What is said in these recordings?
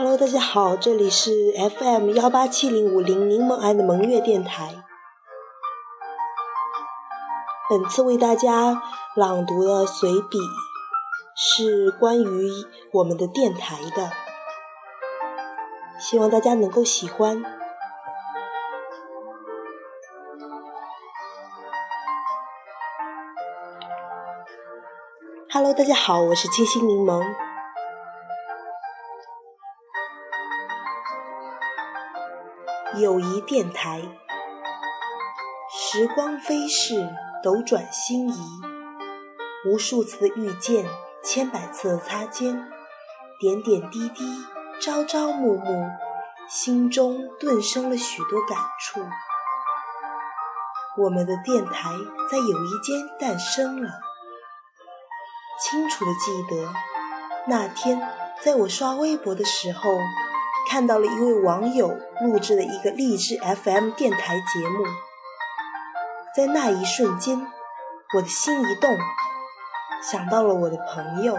Hello，大家好，这里是 FM 幺八七零五零柠檬爱的萌月电台。本次为大家朗读的随笔是关于我们的电台的，希望大家能够喜欢。Hello，大家好，我是清新柠檬。友谊电台，时光飞逝，斗转星移，无数次的遇见，千百次的擦肩，点点滴滴，朝朝暮暮，心中顿生了许多感触。我们的电台在友谊间诞生了。清楚的记得，那天在我刷微博的时候，看到了一位网友录制的一个励志 FM 电台节目。在那一瞬间，我的心一动，想到了我的朋友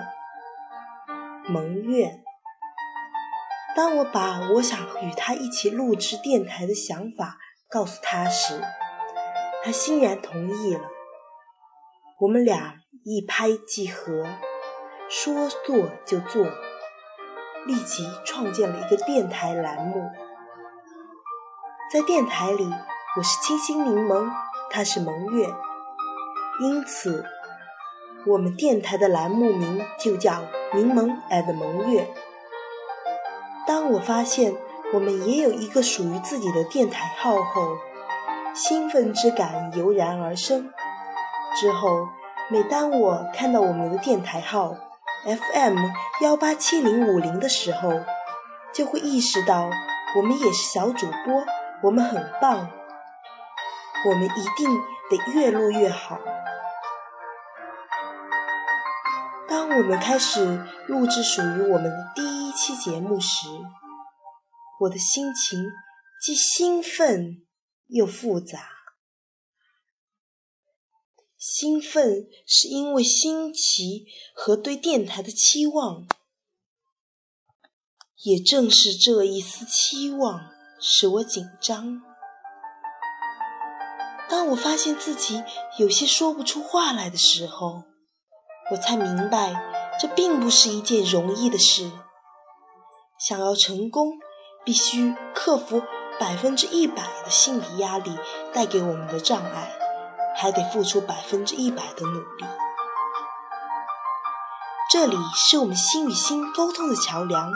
蒙月。当我把我想与他一起录制电台的想法告诉他时，他欣然同意了。我们俩。一拍即合，说做就做，立即创建了一个电台栏目。在电台里，我是清新柠檬，他是萌月，因此我们电台的栏目名就叫“柠檬 and 萌月”。当我发现我们也有一个属于自己的电台号后，兴奋之感油然而生。之后。每当我看到我们的电台号 FM 幺八七零五零的时候，就会意识到我们也是小主播，我们很棒，我们一定得越录越好。当我们开始录制属于我们的第一期节目时，我的心情既兴奋又复杂。兴奋是因为新奇和对电台的期望，也正是这一丝期望使我紧张。当我发现自己有些说不出话来的时候，我才明白这并不是一件容易的事。想要成功，必须克服百分之一百的心理压力带给我们的障碍。还得付出百分之一百的努力。这里是我们心与心沟通的桥梁，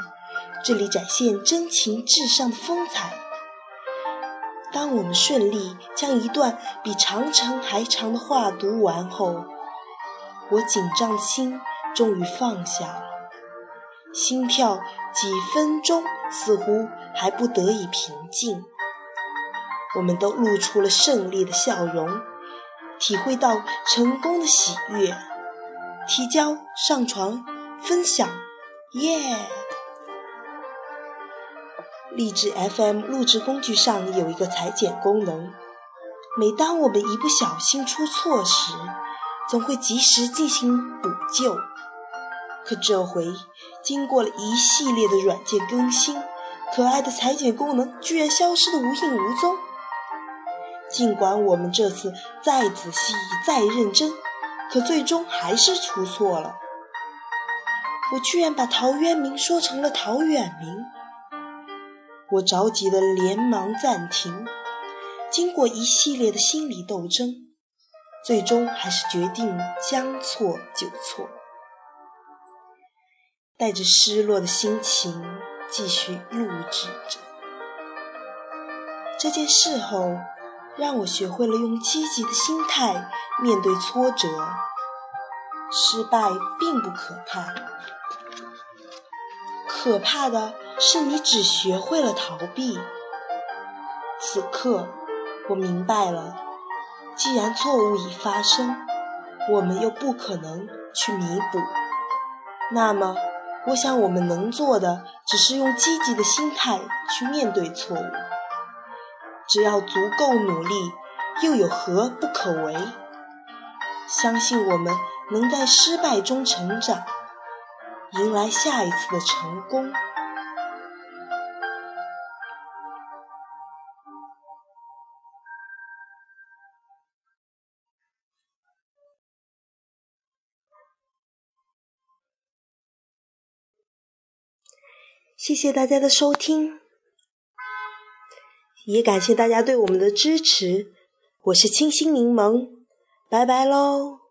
这里展现真情至上的风采。当我们顺利将一段比长城还长的话读完后，我紧张的心终于放下了，心跳几分钟似乎还不得以平静。我们都露出了胜利的笑容。体会到成功的喜悦，提交、上传、分享，耶！励志 FM 录制工具上有一个裁剪功能，每当我们一不小心出错时，总会及时进行补救。可这回经过了一系列的软件更新，可爱的裁剪功能居然消失得无影无踪。尽管我们这次再仔细、再认真，可最终还是出错了。我居然把陶渊明说成了陶远明，我着急的连忙暂停。经过一系列的心理斗争，最终还是决定将错就错，带着失落的心情继续录制着这件事后。让我学会了用积极的心态面对挫折，失败并不可怕，可怕的是你只学会了逃避。此刻，我明白了，既然错误已发生，我们又不可能去弥补，那么，我想我们能做的只是用积极的心态去面对错误。只要足够努力又有何不可为？相信我们能在失败中成长迎来下一次的成功。谢谢大家的收听。也感谢大家对我们的支持。我是清新柠檬，拜拜喽。